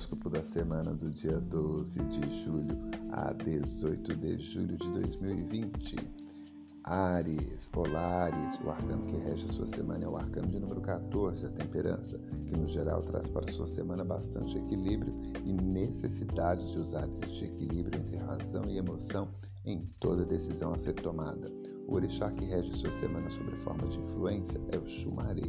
horóscopo da semana do dia 12 de julho a 18 de julho de 2020. Ares, olá Ares, o arcano que rege a sua semana é o arcano de número 14, a temperança, que no geral traz para sua semana bastante equilíbrio e necessidade de usar este equilíbrio entre razão e emoção em toda decisão a ser tomada. O orixá que rege sua semana sob forma de influência é o Xumaré,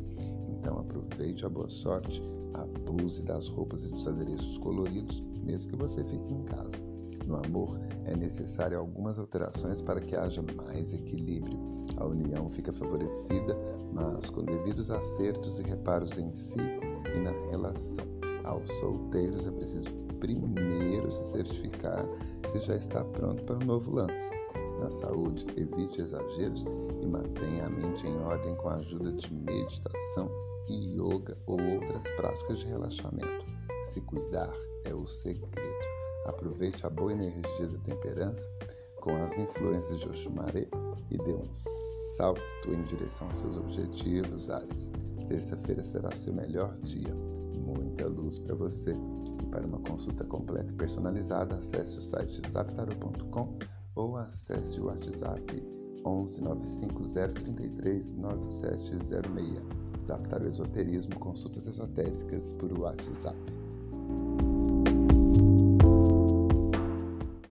então aproveite a boa sorte, abuse das roupas e dos adereços coloridos, mesmo que você fique em casa. No amor, é necessário algumas alterações para que haja mais equilíbrio. A união fica favorecida, mas com devidos acertos e reparos em si e na relação. Aos solteiros é preciso primeiro se certificar se já está pronto para um novo lance. Na saúde, evite exageros e mantenha a mente em ordem com a ajuda de meditação yoga ou outras práticas de relaxamento. Se cuidar é o segredo. Aproveite a boa energia da temperança com as influências de Oxumaré e dê um salto em direção aos seus objetivos, Ares. Terça-feira será seu melhor dia. Muita luz para você. E para uma consulta completa e personalizada, acesse o site zaptaro.com ou acesse o WhatsApp 11 950 33 9706. Zaptar o Esoterismo, consultas esotéricas por WhatsApp.